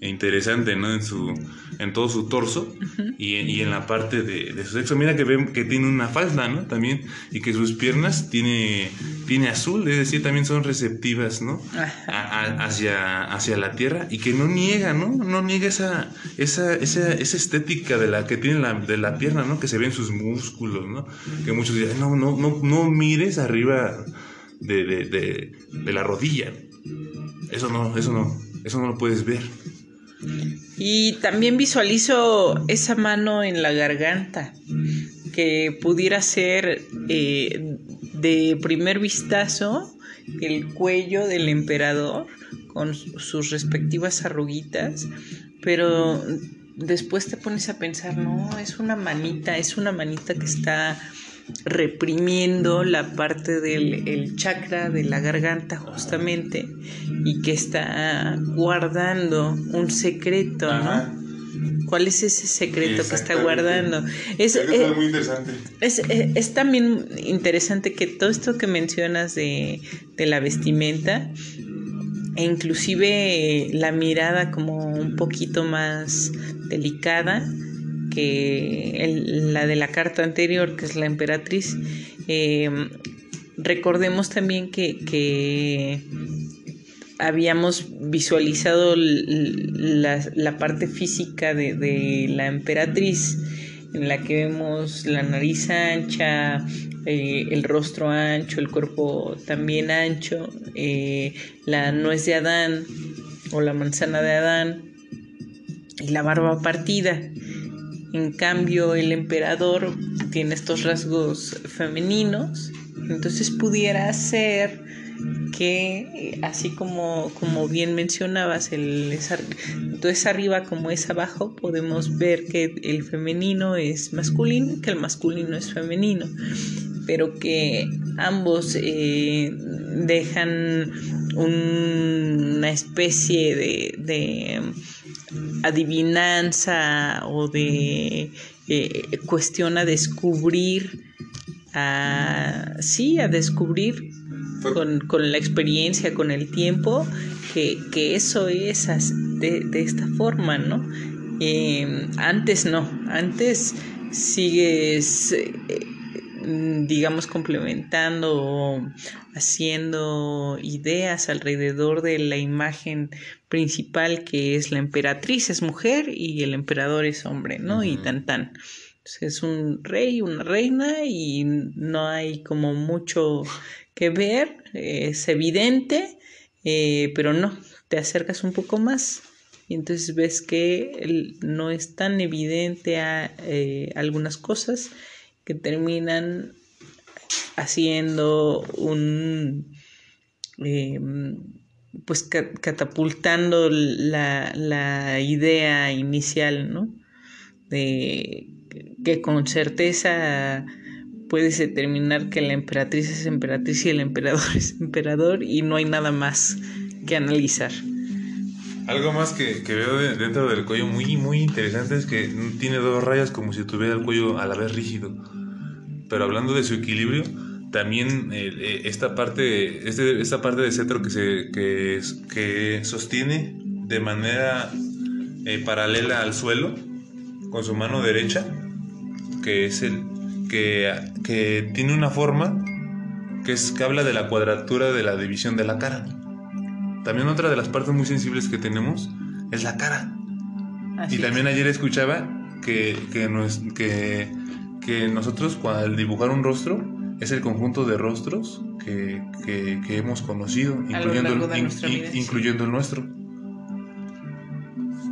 interesante, ¿no? En su, en todo su torso y, y, en la parte de, de, su sexo. Mira que ve que tiene una falda, ¿no? También, y que sus piernas tiene, tiene azul, es decir, también son receptivas, ¿no? hacia, hacia la tierra y que no niega, ¿no? No niega esa, esa, esa, esa estética de la que tiene la, de la pierna, ¿no? Que se ven sus músculos, ¿no? Que muchos dicen, no, no, no, no mires arriba de, de, de, de la rodilla. Eso no, eso no, eso no lo puedes ver. Y también visualizo esa mano en la garganta, que pudiera ser eh, de primer vistazo el cuello del emperador con sus respectivas arruguitas, pero después te pones a pensar, no, es una manita, es una manita que está reprimiendo la parte del chakra de la garganta justamente y que está guardando un secreto, ¿no? ¿Cuál es ese secreto que está guardando? Es, eh, muy interesante. Eh, es, también interesante que todo esto que mencionas de, de la vestimenta, e inclusive la mirada como un poquito más delicada, que la de la carta anterior, que es la emperatriz, eh, recordemos también que, habíamos visualizado la, parte física de, la emperatriz, en la que vemos la nariz ancha, eh, el rostro ancho, el cuerpo también ancho, eh, la nuez de Adán o la manzana de Adán y la barba partida. En cambio, el emperador tiene estos rasgos femeninos, entonces pudiera ser que, así como, como bien mencionabas, el es, arriba como es abajo, podemos ver que el femenino es masculino y que el masculino es femenino, pero que ambos eh, dejan una especie de adivinanza o de eh, cuestión a descubrir, a, sí, a descubrir con, la experiencia, con el tiempo, que, eso es de, de esta forma, ¿no? Eh, antes no, antes sigues eh, digamos, complementando o haciendo ideas alrededor de la imagen principal que es la emperatriz es mujer y el emperador es hombre, ¿no? Y tan tan. es un rey, una reina y no hay como mucho que ver, es evidente, eh, pero no, te acercas un poco más y entonces ves que no es tan evidente a eh, algunas cosas que terminan haciendo un em, pues catapultando la, idea inicial, ¿no? De que con certeza puedes determinar que la emperatriz es emperatriz y el emperador (laughs) es emperador y no hay nada más que analizar. Algo más que, veo dentro del cuello muy, muy interesante es que tiene dos rayas como si tuviera el cuello a la vez rígido. Pero hablando de su equilibrio, también eh, esta, parte, este, esta parte del cetro que, se, que, que sostiene de manera eh, paralela al suelo con su mano derecha, que es el que, que tiene una forma que es que habla de la cuadratura de la división de la cara. También otra de las partes muy sensibles que tenemos es la cara. y también ayer escuchaba que, que, que, que nosotros al dibujar un rostro es el conjunto de rostros que, que, hemos conocido, incluyendo, el, incluyendo el nuestro.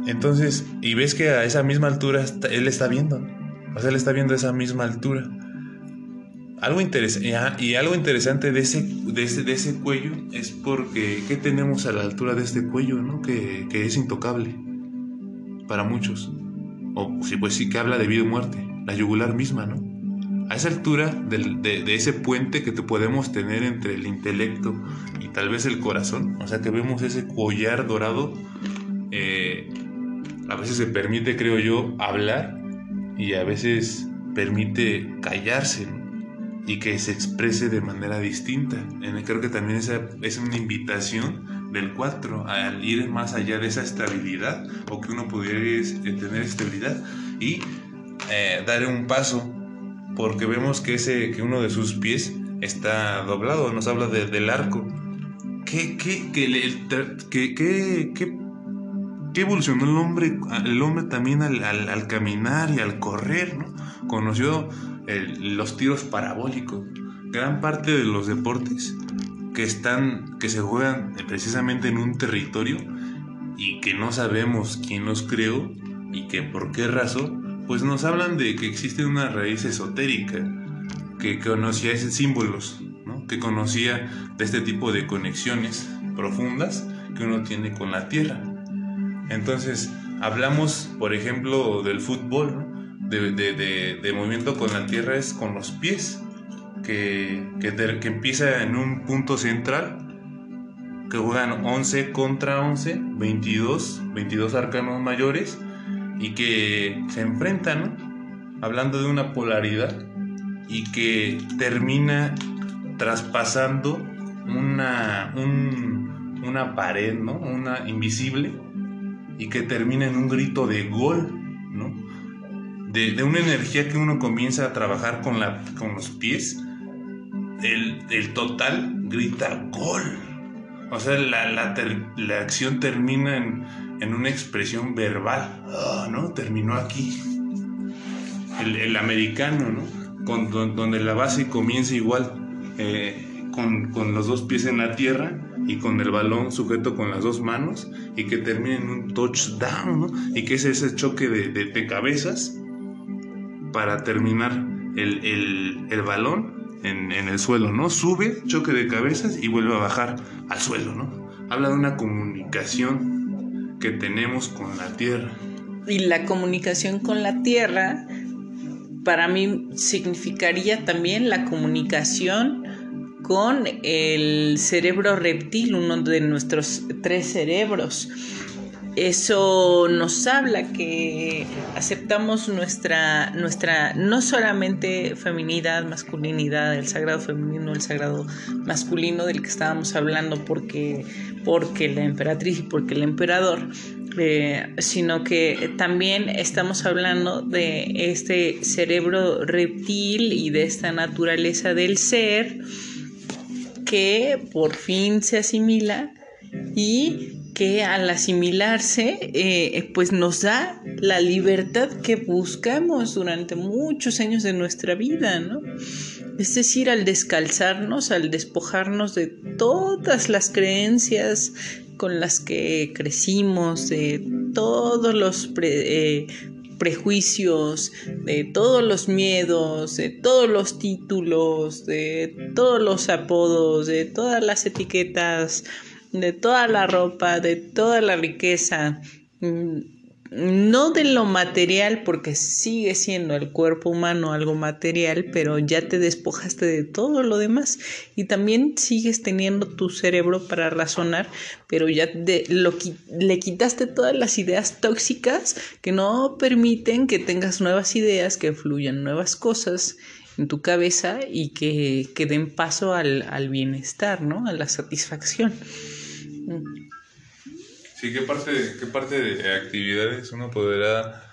Entonces, y ves que a esa misma altura él está viendo, o sea, él está viendo esa misma altura. Algo interesante, y algo interesante de ese, de, ese, de ese cuello es porque, ¿qué tenemos a la altura de este cuello, no? Que, que es intocable para muchos. O sí, pues sí que habla de vida y muerte, la yugular misma, ¿no? A esa altura de, ese puente que te podemos tener entre el intelecto y tal vez el corazón, o sea que vemos ese collar dorado, eh, a veces se permite, creo yo, hablar y a veces permite callarse y que se exprese de manera distinta. Creo que también esa es una invitación del 4 al ir más allá de esa estabilidad o que uno pudiera tener estabilidad y eh, dar un paso porque vemos que, ese, que uno de sus pies está doblado, nos habla del arco. ¿Qué, qué, qué, qué, evolucionó el hombre, el hombre también al, caminar y al correr? ¿no? Conoció los tiros parabólicos. Gran parte de los deportes que, están, que se juegan precisamente en un territorio y que no sabemos quién los creó y que por qué razón pues nos hablan de que existe una raíz esotérica, que conocía esos símbolos, que conocía de este tipo de conexiones profundas que uno tiene con la tierra. Entonces, hablamos, por ejemplo, del fútbol, de, movimiento con la tierra es con los pies, que, que, empieza en un punto central, que juegan 11 contra 11, 22, 22 arcanos mayores, y que se enfrentan, hablando de una polaridad, y que termina traspasando una, una pared, ¿no? Una invisible, y que termina en un grito de gol, ¿no? De, una energía que uno comienza a trabajar con, la, con los pies, el, total grita gol. O sea, la, la acción termina en, en una expresión verbal, ah, ¿no? Terminó aquí. El, americano, ¿no? Con, donde la base comienza igual, eh, con, los dos pies en la tierra y con el balón sujeto con las dos manos y que termine en un touchdown, ¿no? Y que es ese choque de, cabezas para terminar el, balón en, en, el suelo, ¿no? Sube, choque de cabezas y vuelve a bajar al suelo, ¿no? Habla de una comunicación que tenemos con la tierra. Y la comunicación con la tierra para mí significaría también la comunicación con el cerebro reptil, uno de nuestros tres cerebros. Eso nos habla que aceptamos nuestra, nuestra, no solamente feminidad, masculinidad, el sagrado femenino, el sagrado masculino del que estábamos hablando, porque porque la emperatriz y porque el emperador, eh, sino que también estamos hablando de este cerebro reptil y de esta naturaleza del ser que por fin se asimila y que al asimilarse eh, pues nos da la libertad que buscamos durante muchos años de nuestra vida, ¿no? Es decir, al descalzarnos, al despojarnos de todas las creencias con las que crecimos, de todos los eh, prejuicios, de todos los miedos, de todos los títulos, de todos los apodos, de todas las etiquetas, de toda la ropa, de toda la riqueza, mm, no de lo material, porque sigue siendo el cuerpo humano algo material, pero ya te despojaste de todo lo demás y también sigues teniendo tu cerebro para razonar, pero ya lo, le quitaste todas las ideas tóxicas que no permiten que tengas nuevas ideas, que fluyan nuevas cosas en tu cabeza y que, que den paso al, al bienestar, ¿no? A la satisfacción. Sí, ¿qué parte, qué parte de actividades uno podrá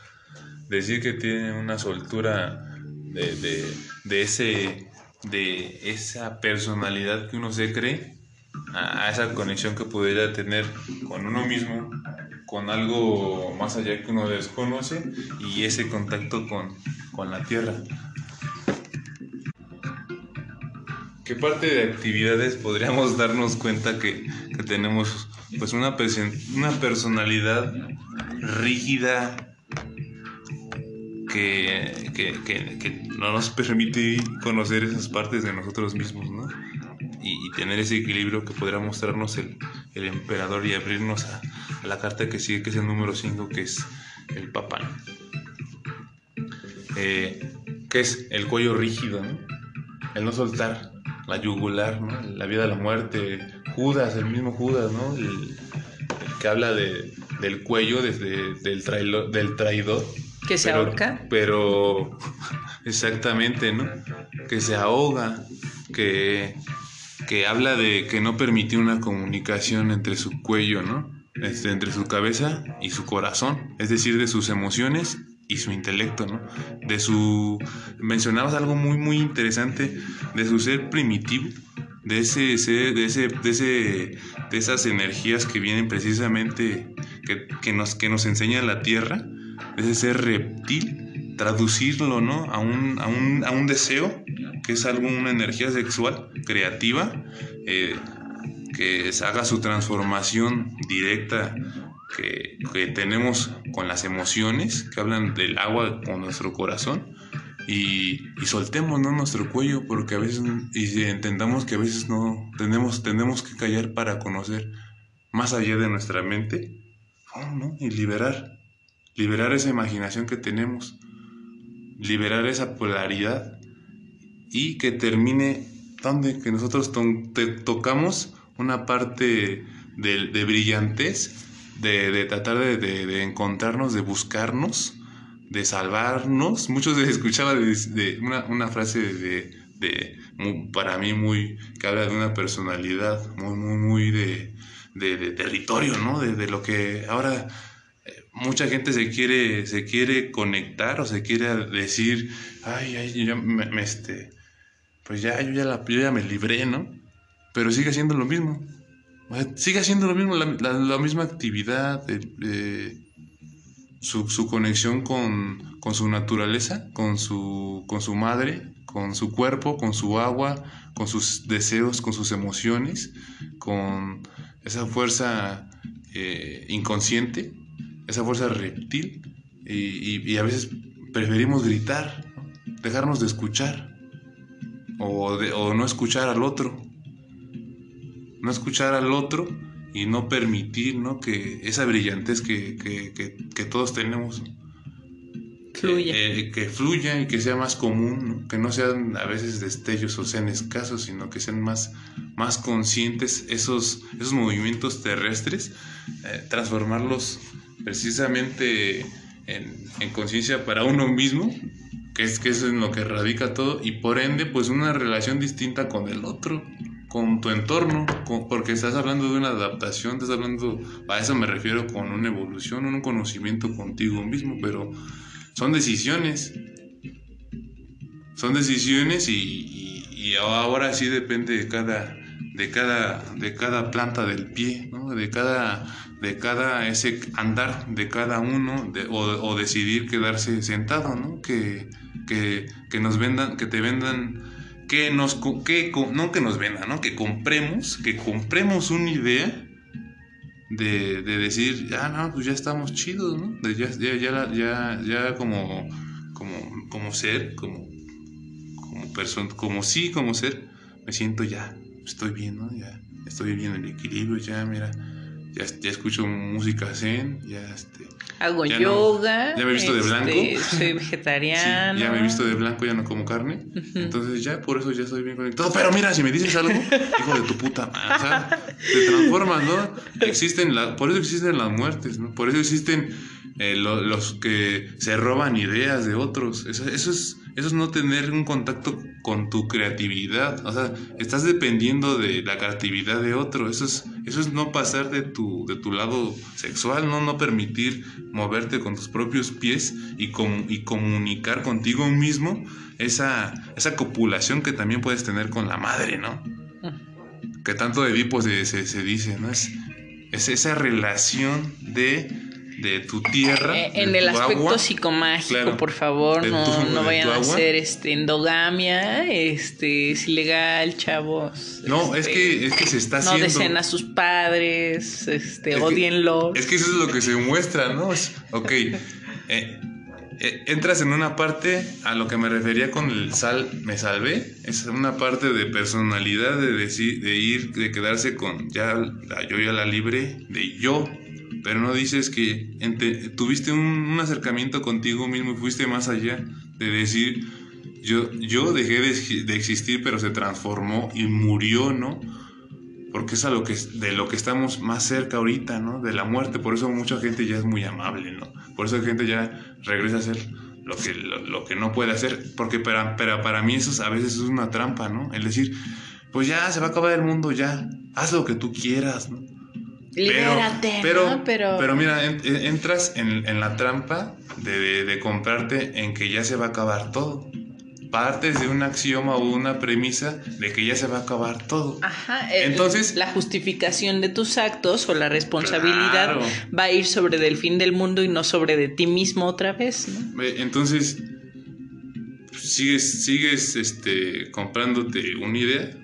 decir que tiene una soltura de, ese, de esa personalidad que uno se cree, a, esa conexión que pudiera tener con uno mismo, con algo más allá que uno desconoce y ese contacto con, con la tierra. ¿Qué parte de actividades podríamos darnos cuenta que, que tenemos pues una, una personalidad rígida que, que, que, no nos permite conocer esas partes de nosotros mismos, ¿no? Y, tener ese equilibrio que podrá mostrarnos el, el emperador y abrirnos a, la carta que sigue, que es el número 5, que es el papá. Eh, que es el cuello rígido, el no soltar, la yugular, ¿no? la vida de la muerte, Judas, el mismo Judas, ¿no? el, que habla de, del cuello desde del, del traidor. Que se ahorca. Pero, (laughs) exactamente, ¿no? Que se ahoga, que, que habla de que no permitió una comunicación entre su cuello, ¿no? Este, entre su cabeza y su corazón, es decir, de sus emociones y su intelecto, ¿no? De su... Mencionabas algo muy, muy interesante, de su ser primitivo, de ese, de ese, de ese, de esas energías que vienen precisamente, que, nos, que nos enseña la Tierra, de ese ser reptil, traducirlo, ¿no? A un, a un, a un deseo, que es algo, una energía sexual, creativa, eh, que haga su transformación directa que, que, tenemos con las emociones, que hablan del agua con nuestro corazón, y, soltemos ¿no? nuestro cuello porque a veces y entendamos que a veces no tenemos, tenemos que callar para conocer más allá de nuestra mente oh, ¿no? y liberar liberar esa imaginación que tenemos liberar esa polaridad y que termine donde que nosotros tocamos una parte de, de brillantez de, de tratar de, de, encontrarnos de buscarnos de salvarnos. Muchos (laughs) escuchaba de, de una, una, frase de, de para mí muy, que habla de una personalidad muy, muy, muy de, de territorio, ¿no? De, lo que ahora eh, mucha gente se quiere, se quiere conectar o se quiere decir, ay, ay, yo me, este, pues ya, yo ya, la, yo ya me libré, ¿no? Pero sigue siendo lo mismo. Sigue siendo lo mismo, la, la, misma actividad, su, conexión con, su naturaleza, con su, con su madre, con su cuerpo, con su agua, con sus deseos, con sus emociones, con esa fuerza eh, inconsciente, esa fuerza reptil, y, a veces preferimos gritar, dejarnos de escuchar, o, o no escuchar al otro, no escuchar al otro y no permitir ¿no? que esa brillantez que, que, todos tenemos fluya. Eh, que fluya y que sea más común, que no sean a veces destellos o sean escasos, sino que sean más, más conscientes esos, esos movimientos terrestres, eh, transformarlos precisamente en, en conciencia para uno mismo, que es que eso es en lo que radica todo, y por ende pues una relación distinta con el otro con tu entorno, porque estás hablando de una adaptación, estás hablando, a eso me refiero con una evolución, un conocimiento contigo mismo, pero son decisiones, son decisiones y, ahora sí depende de cada, de cada, de cada planta del pie, de cada, de cada ese andar de cada uno, o, decidir quedarse sentado, ¿no? que nos vendan, que te vendan que nos que no que nos venda, ¿no? Que compremos, que compremos una idea de, decir, ya no, pues ya estamos chidos, ¿no? ya, ya, ya, ya, como, como, como ser, como, como persona, como sí, como ser, me siento ya, estoy bien, ¿no? Ya estoy en el equilibrio, ya, mira, ya, ya escucho música zen, ya este hago yoga. ya me he visto de blanco. Este, soy (laughs) vegetariano. ya me he visto de blanco, ya no como carne. Entonces ya por eso ya estoy bien conectado. Pero mira, si me dices algo, hijo de tu puta o sea, te transformas, ¿no? (laughs) Existen la, por eso existen las muertes, ¿no? Por eso existen eh, los que se roban ideas de otros. Eso, eso, es, eso es no tener un contacto con tu creatividad. O sea, estás dependiendo de la creatividad de otro. Eso es, eso es no pasar de tu, de tu lado sexual, ¿no? No permitir moverte con tus propios pies y, y comunicar contigo mismo esa, esa copulación que también puedes tener con la madre, ¿no? Que tanto de Edipo se, se, dice, ¿no? Es, es esa relación de de tu tierra. Eh, en el aspecto psicomágico, por favor, no, no vayan a hacer este, endogamia, este, es ilegal, chavos. No, es, que, es que se está haciendo. No deseen a sus padres, este, odienlos. es que eso es lo que se muestra, ¿no? ok, eh, eh, entras en una parte a lo que me refería con el sal, me salvé, es una parte de personalidad, de decir, de ir, de quedarse con ya la yo ya la libre, de yo pero no dices que tuviste un, acercamiento contigo mismo y fuiste más allá de decir, yo, yo dejé de, existir, pero se transformó y murió, ¿no? Porque es a lo que, de lo que estamos más cerca ahorita, ¿no? De la muerte. Por eso mucha gente ya es muy amable, ¿no? Por eso la gente ya regresa a hacer lo que, lo, que no puede hacer. Porque para, para, para mí eso a veces es una trampa, ¿no? El decir, pues ya se va a acabar el mundo, ya, haz lo que tú quieras, ¿no? Libérate, pero, pero, pero, mira, entras en, la trampa de, comprarte en que ya se va a acabar todo. Partes de un axioma o una premisa de que ya se va a acabar todo. Ajá. Entonces. La justificación de tus actos o la responsabilidad va a ir sobre del fin del mundo y no sobre de ti mismo otra vez. Entonces, sigues, sigues este, comprándote una idea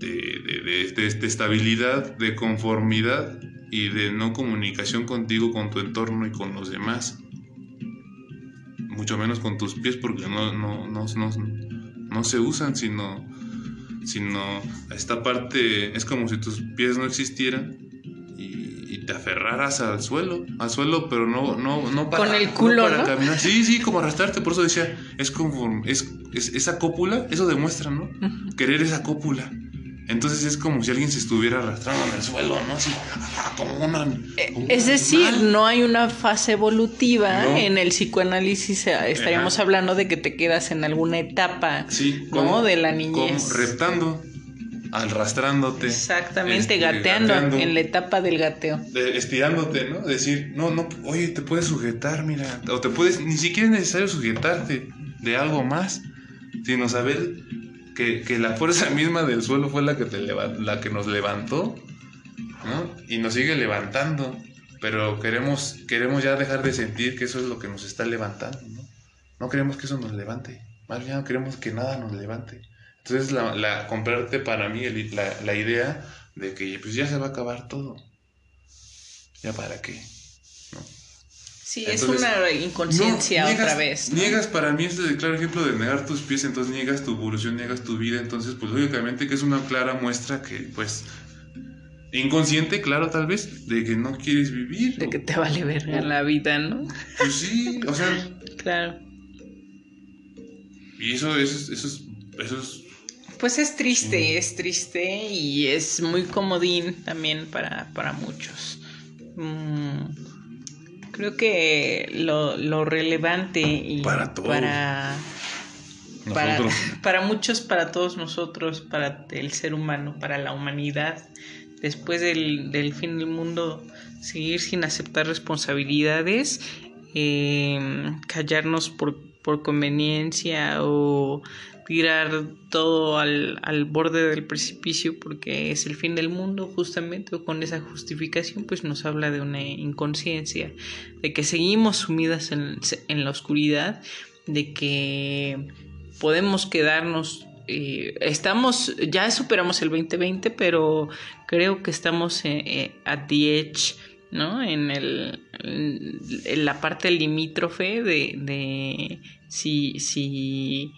de, de, estabilidad, de conformidad y de no comunicación contigo, con tu entorno y con los demás. Mucho menos con tus pies porque no, no, no, no, se usan, sino, sino esta parte es como si tus pies no existieran y, te aferraras al suelo, al suelo, pero no, no, no para, Con el culo, para caminar. Sí, sí, como arrastrarte, por eso decía, es como, es, esa cópula, eso demuestra, ¿no? Querer esa cópula. Entonces es como si alguien se estuviera arrastrando en el suelo, ¿no? Así, (laughs) como una, eh, es decir, no hay una fase evolutiva. En el psicoanálisis eh, estaríamos hablando de que te quedas en alguna etapa, ¿no? de la niñez. Como reptando, arrastrándote. Exactamente, este, gateando, en la etapa del gateo. estirándote, ¿no? Decir, no, no, oye, te puedes sujetar, mira. O te puedes, ni siquiera es necesario sujetarte de algo más, sino saber que, la fuerza (laughs) misma del suelo fue la que, te la que nos levantó, ¿no? Y nos sigue levantando, pero queremos, queremos ya dejar de sentir que eso es lo que nos está levantando, ¿no? No queremos que eso nos levante, más bien queremos que nada nos levante. Entonces, la, la comprarte para mí la, la idea de que pues ya se va a acabar todo. ¿Ya para qué? Sí, es una inconsciencia otra vez. Niegas, para mí es el claro ejemplo de negar tus pies, entonces niegas tu evolución, niegas tu vida, entonces pues lógicamente que es una clara muestra que pues inconsciente, claro, tal vez, de que no quieres vivir. De que te vale verga la vida, ¿no? Pues sí, o sea. (laughs) claro. Y eso, eso, eso, es, eso es pues es triste, es triste y es muy comodín también para, para muchos. Mm creo que lo, lo relevante y para todos. Para, para, muchos, para todos nosotros, para el ser humano, para la humanidad, después del, del fin del mundo, seguir sin aceptar responsabilidades, eh, callarnos por, por conveniencia o tirar todo al, al, borde del precipicio porque es el fin del mundo justamente o con esa justificación pues nos habla de una inconsciencia de que seguimos sumidas en, en la oscuridad de que podemos quedarnos eh, estamos ya superamos el 2020 pero creo que estamos eh, eh, at the edge ¿no? En, el, la parte limítrofe de, de si, si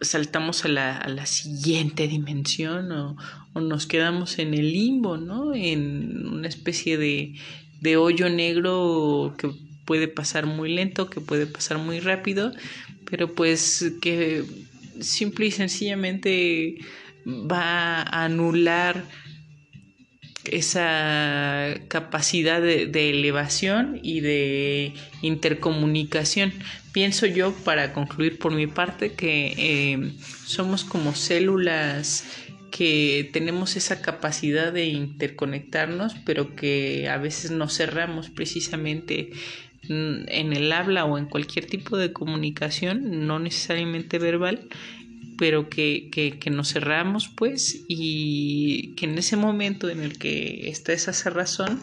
saltamos a la, a la siguiente dimensión o, o, nos quedamos en el limbo, ¿no? En una especie de, de hoyo negro que puede pasar muy lento, que puede pasar muy rápido, pero pues que simple y sencillamente va a anular esa capacidad de, elevación y de intercomunicación. Pienso yo, para concluir por mi parte, que eh, somos como células que tenemos esa capacidad de interconectarnos, pero que a veces nos cerramos precisamente en el habla o en cualquier tipo de comunicación, no necesariamente verbal, pero que, que, nos cerramos pues y que en ese momento en el que está esa cerrazón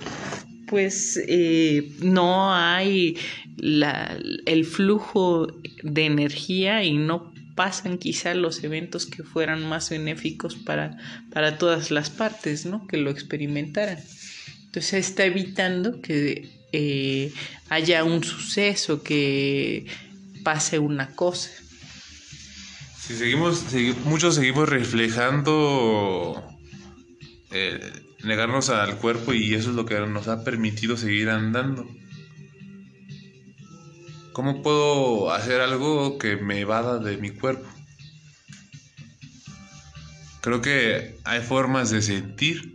pues eh, no hay la, el flujo de energía y no pasan quizá los eventos que fueran más benéficos para, para todas las partes, ¿no? Que lo experimentaran. Entonces está evitando que eh, haya un suceso, que pase una cosa. Si seguimos, muchos seguimos reflejando eh, negarnos al cuerpo y eso es lo que nos ha permitido seguir andando. ¿Cómo puedo hacer algo que me evada de mi cuerpo? Creo que hay formas de sentir,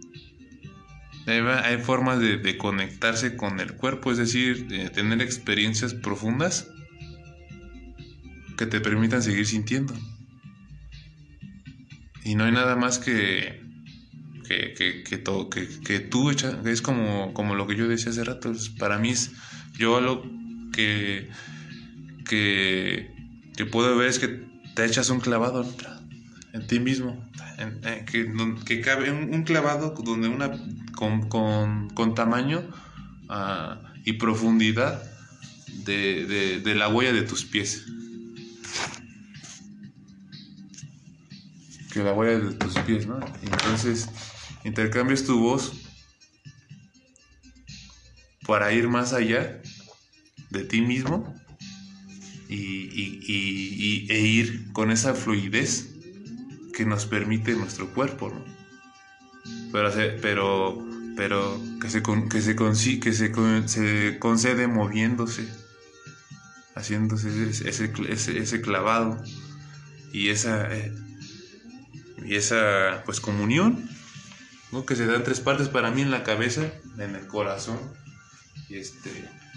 hay formas de, conectarse con el cuerpo, es decir, de tener experiencias profundas que te permitan seguir sintiendo. Y no hay nada más que que, que, que, que, tú, es como, como lo que yo decía hace rato, para mí es, yo lo que, que, que puedo ver es que te echas un clavado en, ti mismo, que, cabe un, clavado donde una, con, con, con tamaño ah, y profundidad de, de la huella de tus pies. Que la huella de tus pies, ¿no? Entonces, intercambias tu voz para ir más allá de ti mismo y, e ir con esa fluidez que nos permite nuestro cuerpo, ¿no? Pero, pero, pero que, se, que, se, que se, se concede moviéndose, haciéndose ese, ese, clavado y esa, eh, y esa pues comunión que se dan tres partes para mí en la cabeza, en el corazón, y este,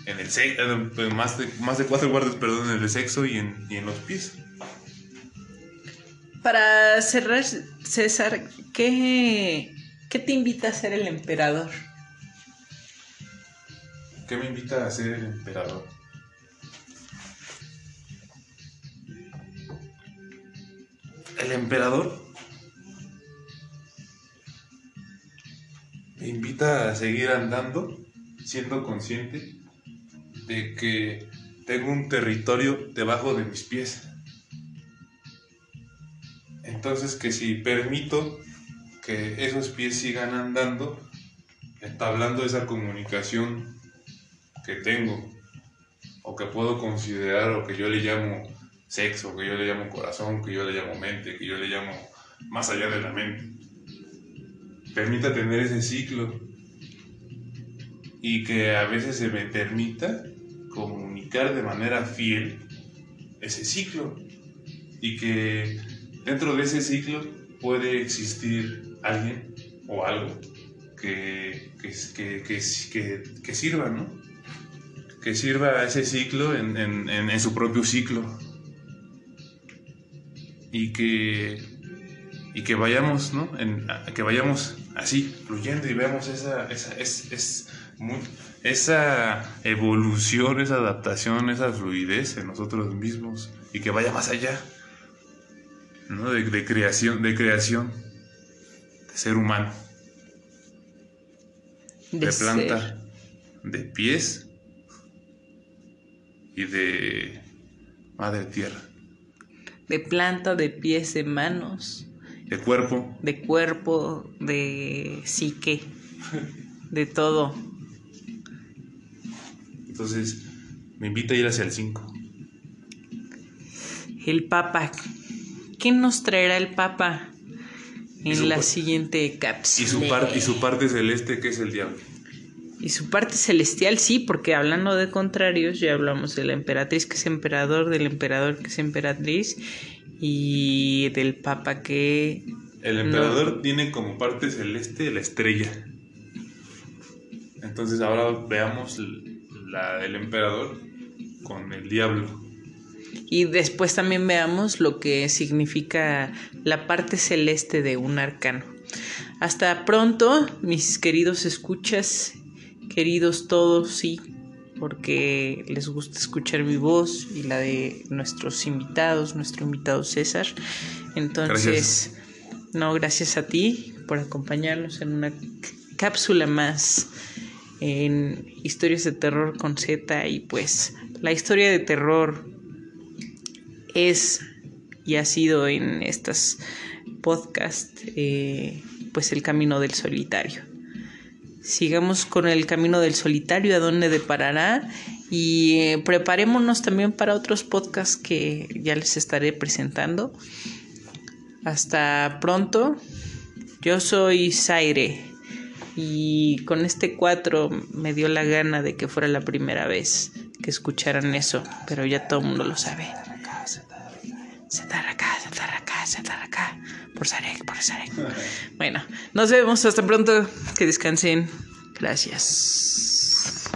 en el sexo, pues, más de, más de cuatro guardas, perdón, en el sexo y en, y en los pies. Para cerrar, César, ¿qué, ¿qué te invita a ser el emperador? ¿Qué me invita a ser el emperador? El emperador invita a seguir andando, siendo consciente de que tengo un territorio debajo de mis pies. Entonces que si permito que esos pies sigan andando, entablando esa comunicación que tengo, o que puedo considerar, o que yo le llamo sexo, que yo le llamo corazón, que yo le llamo mente, que yo le llamo más allá de la mente permita tener ese ciclo y que a veces se me permita comunicar de manera fiel ese ciclo y que dentro de ese ciclo puede existir alguien o algo que, que, que, que sirva, ¿no? Que sirva a ese ciclo en, en, en su propio ciclo y que, y que vayamos, ¿no? Que vayamos así, fluyendo y vemos esa, esa, es, es esa evolución, esa adaptación, esa fluidez en nosotros mismos y que vaya más allá, ¿no? De, creación, de creación, de ser humano, de, planta, de pies y de madre tierra. De planta, de pies, de manos de cuerpo. De cuerpo, de psique, de todo. Entonces, me invita a ir hacia el 5. El Papa. ¿Qué nos traerá el Papa en la siguiente cápsula? Y su, y su parte celeste, que es el diablo. Y su parte celestial, sí, porque hablando de contrarios, ya hablamos de la emperatriz que es emperador, del emperador que es emperatriz, y del Papa que... El emperador tiene como parte celeste la estrella. Entonces ahora veamos la del emperador con el diablo. y después también veamos lo que significa la parte celeste de un arcano. Hasta pronto, mis queridos escuchas, queridos todos, sí, porque les gusta escuchar mi voz y la de nuestros invitados, nuestro invitado César. Entonces, no, gracias a ti por acompañarnos en una cápsula más en historias de terror con Z y pues la historia de terror es y ha sido en estas podcasts eh, pues el camino del solitario. Sigamos con el camino del solitario a dónde deparará y eh, preparémonos también para otros podcasts que ya les estaré presentando. Hasta pronto. Yo soy Zaire y con este 4 me dio la gana de que fuera la primera vez que escucharan eso, pero ya todo el mundo lo sabe. Sentar acá, sentar acá, sentar acá. Por Sarek, por Sarek. Bueno, nos vemos hasta pronto. Que descansen. Gracias.